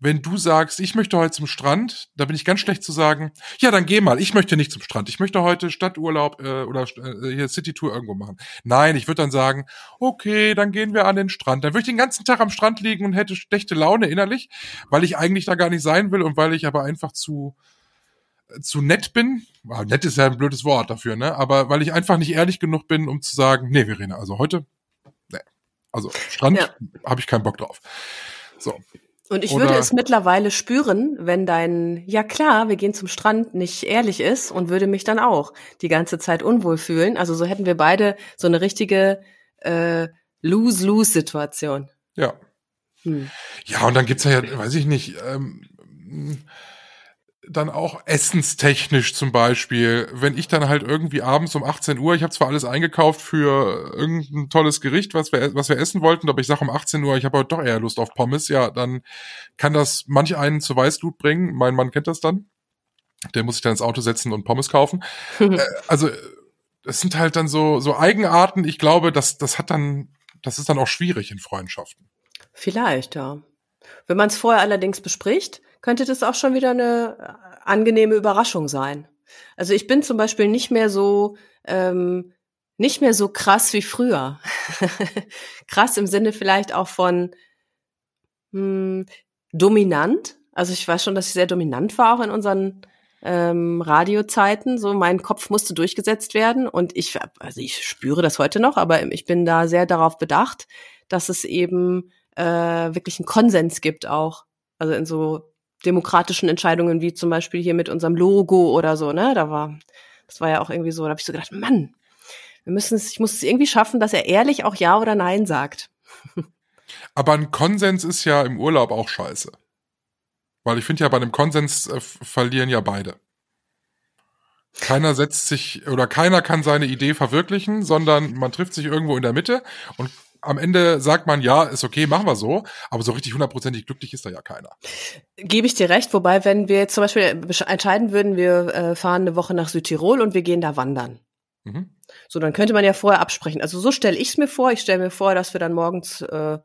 wenn du sagst, ich möchte heute zum Strand, da bin ich ganz schlecht zu sagen, ja, dann geh mal, ich möchte nicht zum Strand, ich möchte heute Stadturlaub äh, oder äh, hier Citytour irgendwo machen. Nein, ich würde dann sagen, okay, dann gehen wir an den Strand. Dann würde ich den ganzen Tag am Strand liegen und hätte schlechte Laune innerlich, weil ich eigentlich da gar nicht sein will und weil ich aber einfach zu äh, zu nett bin. Well, nett ist ja ein blödes Wort dafür, ne? Aber weil ich einfach nicht ehrlich genug bin, um zu sagen, nee, Verena, also heute, nee. Also Strand ja. habe ich keinen Bock drauf. So, und ich Oder würde es mittlerweile spüren, wenn dein Ja klar, wir gehen zum Strand nicht ehrlich ist und würde mich dann auch die ganze Zeit unwohl fühlen. Also so hätten wir beide so eine richtige äh, Lose-Lose-Situation. Ja. Hm. Ja, und dann gibt's ja, weiß ich nicht, ähm, dann auch essenstechnisch zum Beispiel, wenn ich dann halt irgendwie abends um 18 Uhr, ich habe zwar alles eingekauft für irgendein tolles Gericht, was wir, was wir essen wollten, aber ich sage um 18 Uhr, ich habe heute doch eher Lust auf Pommes, ja, dann kann das manch einen zu Weißglut bringen. Mein Mann kennt das dann. Der muss sich dann ins Auto setzen und Pommes kaufen. äh, also es sind halt dann so, so Eigenarten. Ich glaube, das, das hat dann, das ist dann auch schwierig in Freundschaften. Vielleicht, ja. Wenn man es vorher allerdings bespricht, könnte das auch schon wieder eine äh, angenehme Überraschung sein. Also ich bin zum Beispiel nicht mehr so ähm, nicht mehr so krass wie früher. krass im Sinne vielleicht auch von hm, dominant. Also ich weiß schon, dass ich sehr dominant war auch in unseren ähm, Radiozeiten. So mein Kopf musste durchgesetzt werden und ich, also ich spüre das heute noch, aber ich bin da sehr darauf bedacht, dass es eben äh, wirklich einen Konsens gibt auch. Also in so demokratischen Entscheidungen, wie zum Beispiel hier mit unserem Logo oder so, ne? Da war, das war ja auch irgendwie so, da habe ich so gedacht, Mann, wir müssen es, ich muss es irgendwie schaffen, dass er ehrlich auch Ja oder Nein sagt. Aber ein Konsens ist ja im Urlaub auch scheiße. Weil ich finde ja, bei einem Konsens äh, verlieren ja beide. Keiner setzt sich oder keiner kann seine Idee verwirklichen, sondern man trifft sich irgendwo in der Mitte und am Ende sagt man, ja, ist okay, machen wir so, aber so richtig hundertprozentig glücklich ist da ja keiner. Gebe ich dir recht, wobei, wenn wir jetzt zum Beispiel entscheiden würden, wir äh, fahren eine Woche nach Südtirol und wir gehen da wandern. Mhm. So, dann könnte man ja vorher absprechen. Also so stelle ich es mir vor. Ich stelle mir vor, dass wir dann morgens äh,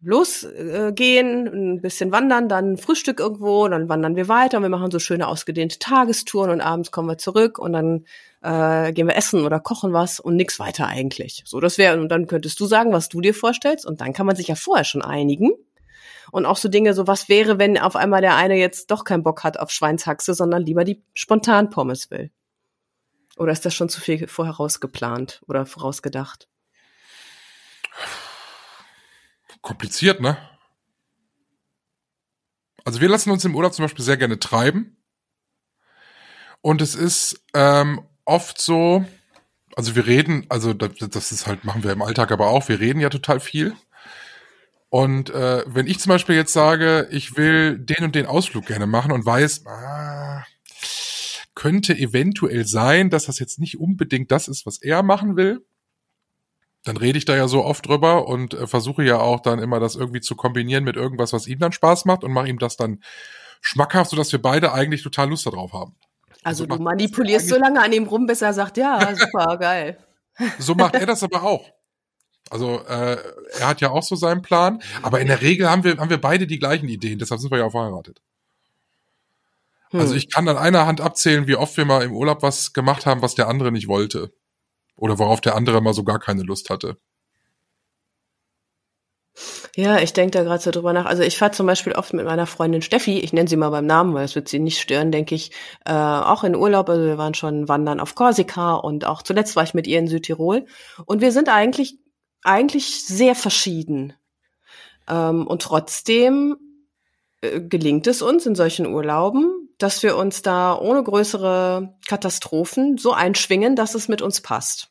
losgehen, äh, ein bisschen wandern, dann Frühstück irgendwo, dann wandern wir weiter und wir machen so schöne ausgedehnte Tagestouren und abends kommen wir zurück und dann äh, gehen wir essen oder kochen was und nix weiter eigentlich. So, das wäre, und dann könntest du sagen, was du dir vorstellst und dann kann man sich ja vorher schon einigen. Und auch so Dinge, so was wäre, wenn auf einmal der eine jetzt doch keinen Bock hat auf Schweinshaxe, sondern lieber die spontan Pommes will. Oder ist das schon zu viel vorher rausgeplant oder vorausgedacht? Kompliziert, ne? Also wir lassen uns im Urlaub zum Beispiel sehr gerne treiben. Und es ist ähm, oft so, also wir reden, also das ist halt, machen wir im Alltag aber auch, wir reden ja total viel. Und äh, wenn ich zum Beispiel jetzt sage, ich will den und den Ausflug gerne machen und weiß, ah, könnte eventuell sein, dass das jetzt nicht unbedingt das ist, was er machen will, dann rede ich da ja so oft drüber und äh, versuche ja auch dann immer das irgendwie zu kombinieren mit irgendwas, was ihm dann Spaß macht und mache ihm das dann schmackhaft, sodass wir beide eigentlich total Lust darauf haben. Also, also du manipulierst so lange an ihm rum, bis er sagt, ja, super, geil. So macht er das aber auch. Also äh, er hat ja auch so seinen Plan, aber in der Regel haben wir haben wir beide die gleichen Ideen, deshalb sind wir ja auch verheiratet. Hm. Also ich kann an einer Hand abzählen, wie oft wir mal im Urlaub was gemacht haben, was der andere nicht wollte oder worauf der andere mal so gar keine Lust hatte. Ja, ich denke da gerade so drüber nach. Also ich fahre zum Beispiel oft mit meiner Freundin Steffi, ich nenne sie mal beim Namen, weil es wird sie nicht stören, denke ich, äh, auch in Urlaub. Also wir waren schon wandern auf Korsika und auch zuletzt war ich mit ihr in Südtirol. Und wir sind eigentlich, eigentlich sehr verschieden. Ähm, und trotzdem äh, gelingt es uns in solchen Urlauben, dass wir uns da ohne größere Katastrophen so einschwingen, dass es mit uns passt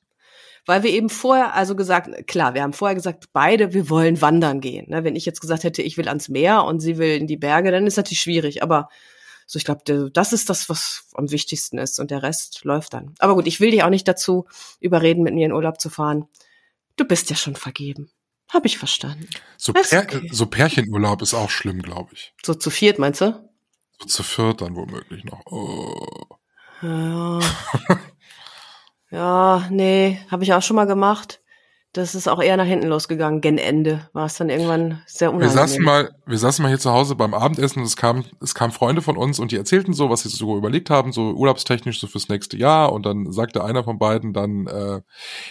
weil wir eben vorher, also gesagt, klar, wir haben vorher gesagt, beide, wir wollen wandern gehen. Ne? Wenn ich jetzt gesagt hätte, ich will ans Meer und sie will in die Berge, dann ist natürlich schwierig. Aber so, ich glaube, das ist das, was am wichtigsten ist und der Rest läuft dann. Aber gut, ich will dich auch nicht dazu überreden, mit mir in Urlaub zu fahren. Du bist ja schon vergeben. Hab ich verstanden. So, Pär, okay. so Pärchenurlaub ist auch schlimm, glaube ich. So zu viert, meinst du? So zu viert dann womöglich noch. Oh. Ja. ja, nee, habe ich auch schon mal gemacht. Das ist auch eher nach hinten losgegangen. Gen Ende war es dann irgendwann sehr Wir unangenehm. saßen mal, wir saßen mal hier zu Hause beim Abendessen und es kam, es kamen Freunde von uns und die erzählten so, was sie so überlegt haben, so urlaubstechnisch so fürs nächste Jahr. Und dann sagte einer von beiden dann, äh,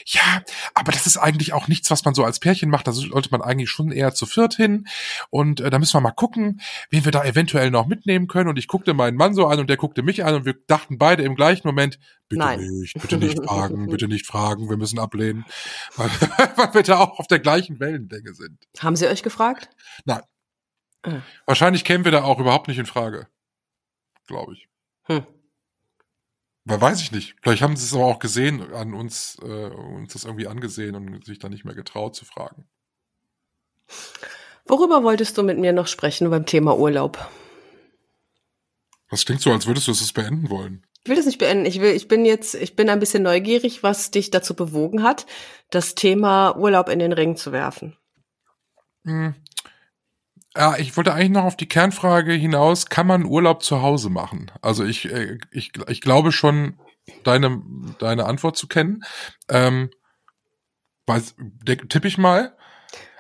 ja, aber das ist eigentlich auch nichts, was man so als Pärchen macht. Da sollte man eigentlich schon eher zu viert hin. Und äh, da müssen wir mal gucken, wen wir da eventuell noch mitnehmen können. Und ich guckte meinen Mann so an und der guckte mich an und wir dachten beide im gleichen Moment, bitte Nein. nicht, bitte nicht fragen, bitte nicht fragen, wir müssen ablehnen. Weil, weil wir da auch auf der gleichen Wellenlänge sind. Haben sie euch gefragt? Nein. Ah. Wahrscheinlich kämen wir da auch überhaupt nicht in Frage. Glaube ich. Hm. Weil weiß ich nicht. Vielleicht haben sie es aber auch gesehen an uns, äh, uns das irgendwie angesehen und sich dann nicht mehr getraut zu fragen. Worüber wolltest du mit mir noch sprechen beim Thema Urlaub? Das klingt so, als würdest du es beenden wollen. Ich will das nicht beenden. Ich will, ich bin jetzt, ich bin ein bisschen neugierig, was dich dazu bewogen hat, das Thema Urlaub in den Ring zu werfen. Hm. Ja, ich wollte eigentlich noch auf die Kernfrage hinaus, kann man Urlaub zu Hause machen? Also ich, äh, ich, ich glaube schon, deine, deine Antwort zu kennen. Ähm, weiß, tipp ich mal.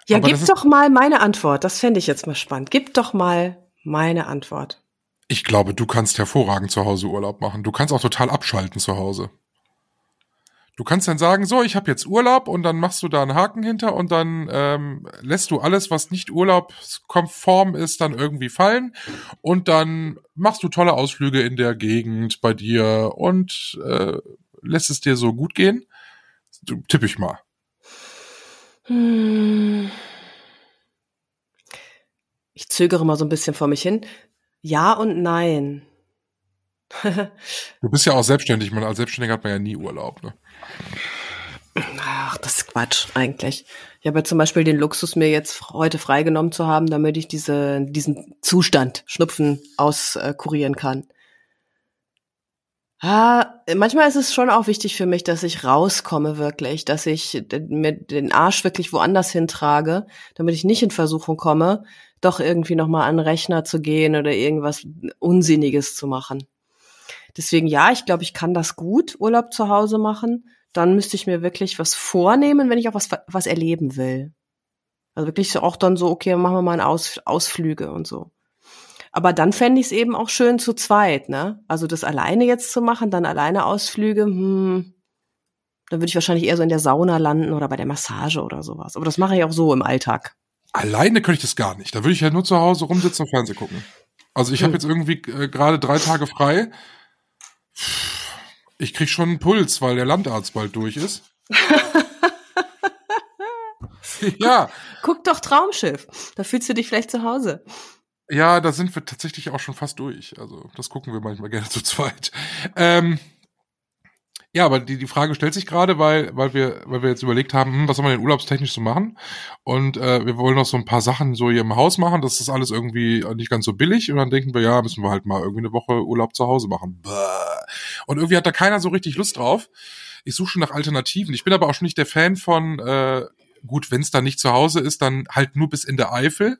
Ja, Aber gib doch mal meine Antwort. Das fände ich jetzt mal spannend. Gib doch mal meine Antwort. Ich glaube, du kannst hervorragend zu Hause Urlaub machen. Du kannst auch total abschalten zu Hause. Du kannst dann sagen, so, ich habe jetzt Urlaub und dann machst du da einen Haken hinter und dann ähm, lässt du alles, was nicht urlaubskonform ist, dann irgendwie fallen und dann machst du tolle Ausflüge in der Gegend bei dir und äh, lässt es dir so gut gehen. Du, tipp ich mal. Hm. Ich zögere mal so ein bisschen vor mich hin. Ja und nein. Du bist ja auch selbstständig. Man, als Selbstständiger hat man ja nie Urlaub. Ne? Ach, das ist Quatsch eigentlich. Ich habe ja zum Beispiel den Luxus, mir jetzt heute freigenommen zu haben, damit ich diese, diesen Zustand Schnupfen auskurieren kann. Ah, manchmal ist es schon auch wichtig für mich, dass ich rauskomme wirklich, dass ich mir den Arsch wirklich woanders hintrage, damit ich nicht in Versuchung komme, doch irgendwie noch mal an den Rechner zu gehen oder irgendwas Unsinniges zu machen. Deswegen ja, ich glaube, ich kann das gut, Urlaub zu Hause machen. Dann müsste ich mir wirklich was vornehmen, wenn ich auch was, was erleben will. Also wirklich auch dann so, okay, machen wir mal Aus, Ausflüge und so. Aber dann fände ich es eben auch schön zu zweit, ne? Also das alleine jetzt zu machen, dann alleine Ausflüge, hm, dann würde ich wahrscheinlich eher so in der Sauna landen oder bei der Massage oder sowas. Aber das mache ich auch so im Alltag. Alleine könnte ich das gar nicht. Da würde ich ja nur zu Hause rumsitzen und Fernsehen gucken. Also ich habe Hm. jetzt irgendwie äh, gerade drei Tage frei. Ich krieg schon einen Puls, weil der Landarzt bald durch ist. ja, Guck doch Traumschiff. Da fühlst du dich vielleicht zu Hause. ja, da sind wir tatsächlich auch schon fast durch. Also das gucken wir manchmal gerne zu zweit. Ähm, ja, aber die, die Frage stellt sich gerade, weil, weil wir, weil wir jetzt überlegt haben, hm, was soll man denn urlaubstechnisch so machen? Und äh, wir wollen noch so ein paar Sachen so hier im Haus machen. Das ist alles irgendwie nicht ganz so billig. Und dann denken wir, ja, müssen wir halt mal irgendwie eine Woche Urlaub zu Hause machen. Und irgendwie hat da keiner so richtig Lust drauf. Ich suche schon nach Alternativen. Ich bin aber auch schon nicht der Fan von, äh, gut, wenn es dann nicht zu Hause ist, dann halt nur bis in der Eifel.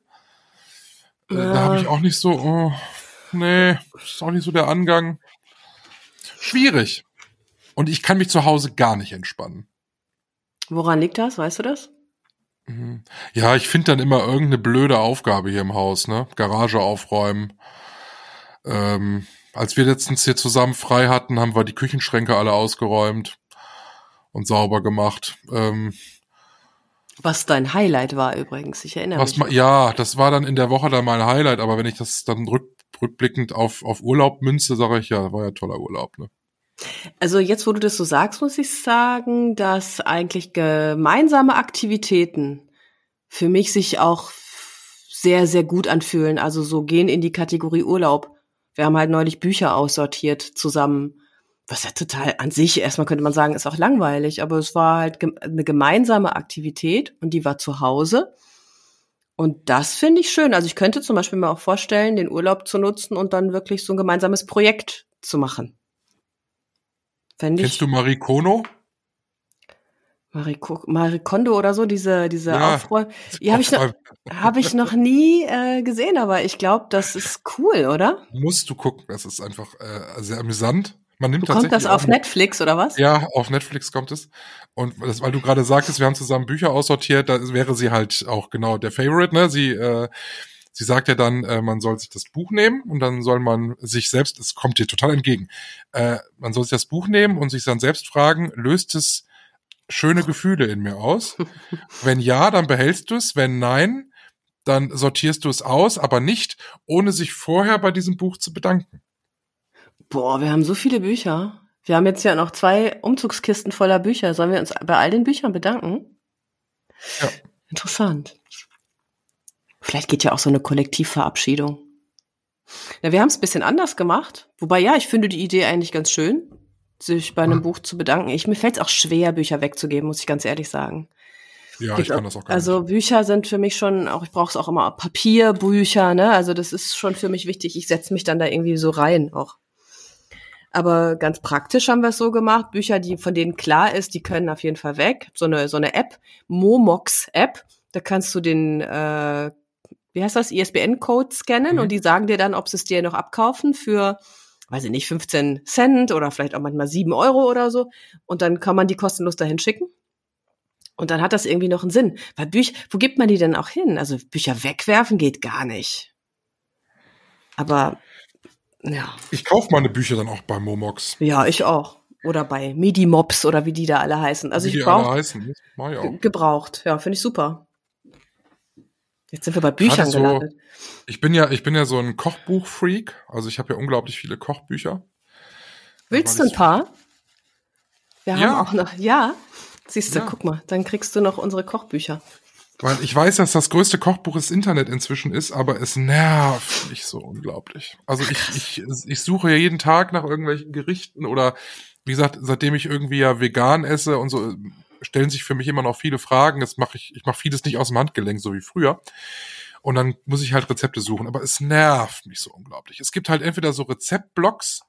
Äh, Da habe ich auch nicht so, oh, nee, ist auch nicht so der Angang. Schwierig. Und ich kann mich zu Hause gar nicht entspannen. Woran liegt das? Weißt du das? Mhm. Ja, ich finde dann immer irgendeine blöde Aufgabe hier im Haus, ne? Garage aufräumen. Ähm, als wir letztens hier zusammen frei hatten, haben wir die Küchenschränke alle ausgeräumt und sauber gemacht. Ähm, Was dein Highlight war übrigens. Ich erinnere was mich. ja, das war dann in der Woche dann mein Highlight, aber wenn ich das dann rück, rückblickend auf, auf Urlaub münze, sage ich ja, war ja toller Urlaub, ne? Also jetzt, wo du das so sagst, muss ich sagen, dass eigentlich gemeinsame Aktivitäten für mich sich auch sehr, sehr gut anfühlen. Also so gehen in die Kategorie Urlaub. Wir haben halt neulich Bücher aussortiert zusammen. Was ja total an sich, erstmal könnte man sagen, ist auch langweilig, aber es war halt eine gemeinsame Aktivität und die war zu Hause. Und das finde ich schön. Also ich könnte zum Beispiel mir auch vorstellen, den Urlaub zu nutzen und dann wirklich so ein gemeinsames Projekt zu machen. Fände ich. Kennst du Marie Kono? Marie, Marie Kondo oder so, diese, diese Ja, Aufräum. Die habe ich, noch- hab ich noch nie äh, gesehen, aber ich glaube, das ist cool, oder? Musst du gucken, das ist einfach äh, sehr amüsant. Man nimmt Kommt das auf Netflix oder was? Ja, auf Netflix kommt es. Und das, weil du gerade sagtest, wir haben zusammen Bücher aussortiert, da wäre sie halt auch genau der Favorite, ne? Sie, äh, sie sagt ja dann, äh, man soll sich das Buch nehmen und dann soll man sich selbst, es kommt dir total entgegen, äh, man soll sich das Buch nehmen und sich dann selbst fragen, löst es schöne Gefühle in mir aus? wenn ja, dann behältst du es, wenn nein, dann sortierst du es aus, aber nicht, ohne sich vorher bei diesem Buch zu bedanken. Boah, wir haben so viele Bücher. Wir haben jetzt ja noch zwei Umzugskisten voller Bücher. Sollen wir uns bei all den Büchern bedanken? Ja. Interessant. Vielleicht geht ja auch so eine Kollektivverabschiedung. Ja, wir haben es ein bisschen anders gemacht. Wobei, ja, ich finde die Idee eigentlich ganz schön, sich bei einem Mhm. Buch zu bedanken. Ich, mir fällt es auch schwer, Bücher wegzugeben, muss ich ganz ehrlich sagen. Ja, Gibt ich kann das auch gar also nicht. Bücher sind für mich schon, auch ich brauche es auch immer Papierbücher, ne? Also das ist schon für mich wichtig. Ich setze mich dann da irgendwie so rein auch. Aber ganz praktisch haben wir es so gemacht. Bücher, die von denen klar ist, die können auf jeden Fall weg. So eine so eine App, Momox App. Da kannst du den, äh, wie heißt das, ISBN-Code scannen Mhm. und die sagen dir dann, ob sie es dir noch abkaufen für, weiß ich nicht, 15 Cent oder vielleicht auch manchmal 7 Euro oder so. Und dann kann man die kostenlos dahin schicken. Und dann hat das irgendwie noch einen Sinn. Weil Bücher, wo gibt man die denn auch hin? Also Bücher wegwerfen geht gar nicht. Aber ja, Ich kaufe meine Bücher dann auch bei Momox. ja, ich auch. Oder bei Medimobs oder wie die da alle heißen. Also wie ich brauche auch. gebraucht. Ja, finde ich super. Jetzt sind wir bei Büchern so- gelandet. Ich bin ja, ich bin ja so ein Kochbuch-Freak. Also ich habe ja unglaublich viele Kochbücher. Willst du weil ein paar? Wir Ja. haben auch noch, ja. Siehst du, Ja. guck mal, dann kriegst du noch unsere Kochbücher. Weil ich weiß, dass das größte Kochbuch das Internet inzwischen ist, aber es nervt mich so unglaublich. Also ich, ich, ich suche ja jeden Tag nach irgendwelchen Gerichten oder wie gesagt, seitdem ich irgendwie ja vegan esse und so, stellen sich für mich immer noch viele Fragen. Das mache ich, ich mache vieles nicht aus dem Handgelenk, so wie früher. Und dann muss ich halt Rezepte suchen. Aber es nervt mich so unglaublich. Es gibt halt entweder so Rezeptblocks,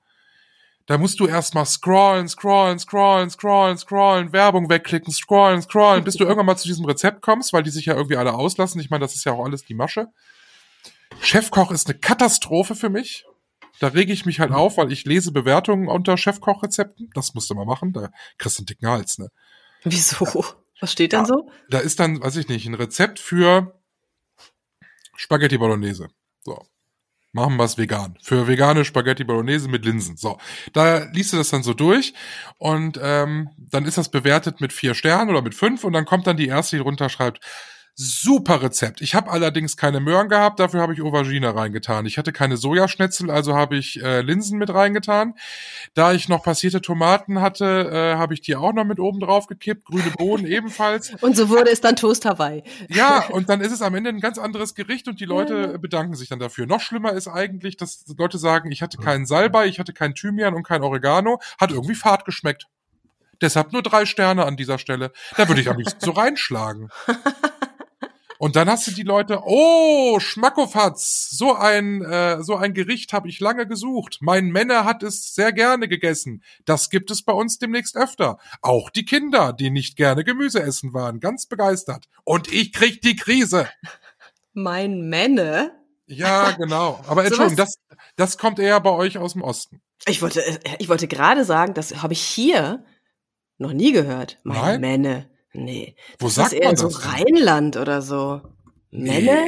da musst du erstmal scrollen, scrollen, scrollen, scrollen, scrollen, Werbung wegklicken, scrollen, scrollen, bis du irgendwann mal zu diesem Rezept kommst, weil die sich ja irgendwie alle auslassen. Ich meine, das ist ja auch alles die Masche. Chefkoch ist eine Katastrophe für mich. Da rege ich mich halt auf, weil ich lese Bewertungen unter Chefkochrezepten. Das musst du mal machen. Da kriegst du einen dicken Hals, ne? Wieso? Was steht denn Ja. so? Da ist dann, weiß ich nicht, ein Rezept für Spaghetti Bolognese. So. Machen wir es vegan. Für vegane Spaghetti Bolognese mit Linsen. So. Da liest du das dann so durch und ähm, dann ist das bewertet mit vier Sternen oder mit fünf und dann kommt dann die erste, die drunter schreibt, super Rezept. Ich habe allerdings keine Möhren gehabt, dafür habe ich Aubergine reingetan. Ich hatte keine Sojaschnitzel, also habe ich äh, Linsen mit reingetan. Da ich noch passierte Tomaten hatte, äh, habe ich die auch noch mit oben drauf gekippt. Grüne Bohnen ebenfalls. Und so wurde es dann Toast Hawaii. Ja, und dann ist es am Ende ein ganz anderes Gericht und die Leute ja. bedanken sich dann dafür. Noch schlimmer ist eigentlich, dass Leute sagen, ich hatte keinen Salbei, ich hatte keinen Thymian und kein Oregano, hat irgendwie fad geschmeckt. Deshalb nur drei Sterne an dieser Stelle. Da würde ich am liebsten so reinschlagen. Und dann hast du die Leute, oh, Schmackofatz, so ein, äh, so ein Gericht habe ich lange gesucht. Mein Männer hat es sehr gerne gegessen. Das gibt es bei uns demnächst öfter. Auch die Kinder, die nicht gerne Gemüse essen, waren ganz begeistert. Und ich krieg die Krise. Mein Männer. Ja, genau. Aber Entschuldigung, das, das kommt eher bei euch aus dem Osten. Ich wollte, äh, ich wollte gerade sagen, das habe ich hier noch nie gehört. Mein? Männer. Nee. Wo das sagt ist eher man so das? Rheinland oder so. Männer?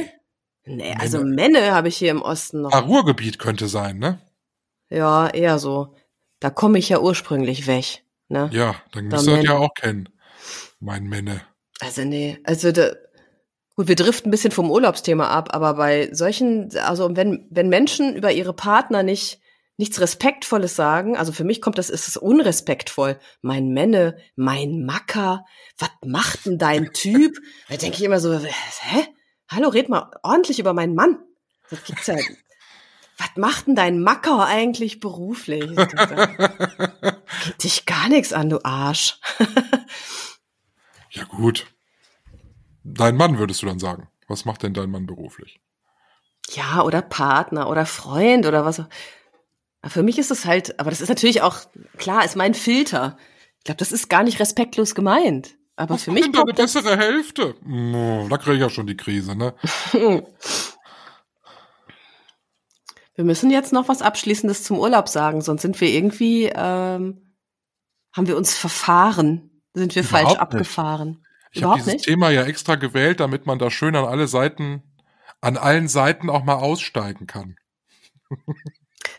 Nee, also Männer habe ich hier im Osten noch. Ah, Ruhrgebiet könnte sein, ne? Ja, eher so. Da komme ich ja ursprünglich weg. Ne? Ja, dann Da müsst ihr ja auch kennen. Mein Männer. Also nee, also da, gut, wir driften ein bisschen vom Urlaubsthema ab, aber bei solchen, also wenn wenn Menschen über ihre Partner nicht nichts Respektvolles sagen, also für mich kommt das, ist es unrespektvoll. Mein Männe, mein Macker, was macht denn dein Typ? Da denke ich immer so, hä? Hallo, red mal ordentlich über meinen Mann. Das gibt's ja. Was macht denn dein Macker eigentlich beruflich? Geht dich gar nichts an, du Arsch. Ja, gut. Dein Mann würdest du dann sagen. Was macht denn dein Mann beruflich? Ja, oder Partner oder Freund oder was. Für mich ist es halt, aber das ist natürlich auch, klar, ist mein Filter. Ich glaube, das ist gar nicht respektlos gemeint. Aber Was für mich denn deine poppt das- bessere Hälfte? Da kriege ich ja schon die Krise, ne? Wir müssen jetzt noch was Abschließendes zum Urlaub sagen, sonst sind wir irgendwie, ähm, haben wir uns verfahren, sind wir falsch Überhaupt nicht. abgefahren. Ich habe dieses nicht? Thema ja extra gewählt, damit man da schön an alle Seiten, an allen Seiten auch mal aussteigen kann.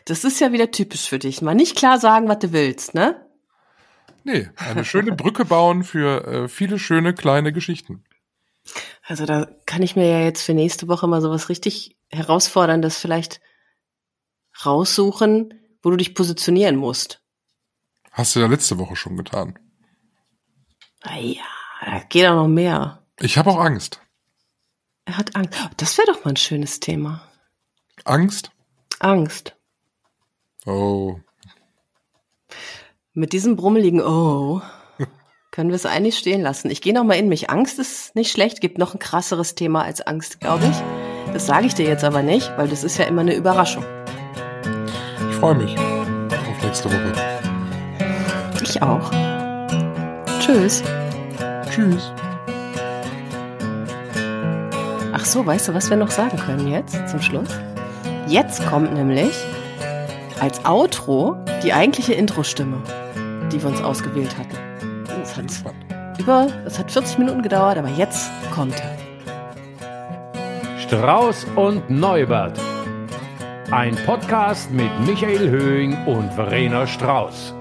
Das ist ja wieder typisch für dich. Mal nicht klar sagen, was du willst, ne? Nee, eine schöne Brücke bauen für äh, viele schöne kleine Geschichten. Also da kann ich mir ja jetzt für nächste Woche mal sowas richtig herausforderndes vielleicht raussuchen, wo du dich positionieren musst. Hast du ja letzte Woche schon getan. Ah ja, da geht auch noch mehr. Ich habe auch Angst. Er hat Angst. Oh, Das wäre doch mal ein schönes Thema. Angst? Angst. Oh. Mit diesem brummeligen Oh können wir es eigentlich stehen lassen. Ich gehe noch mal in mich. Angst ist nicht schlecht. Gibt noch ein krasseres Thema als Angst, glaube ich. Das sage ich dir jetzt aber nicht, weil das ist ja immer eine Überraschung. Ich freue mich auf nächste Woche. Ich auch. Tschüss. Tschüss. Ach so, weißt du, was wir noch sagen können jetzt zum Schluss? Jetzt kommt nämlich als Outro die eigentliche Intro-Stimme, die wir uns ausgewählt hatten. Es hat Spannend. über, es hat 40 Minuten gedauert, aber jetzt kommt er. Strauß und Neubert. Ein Podcast mit Michael Höhing und Verena Strauß.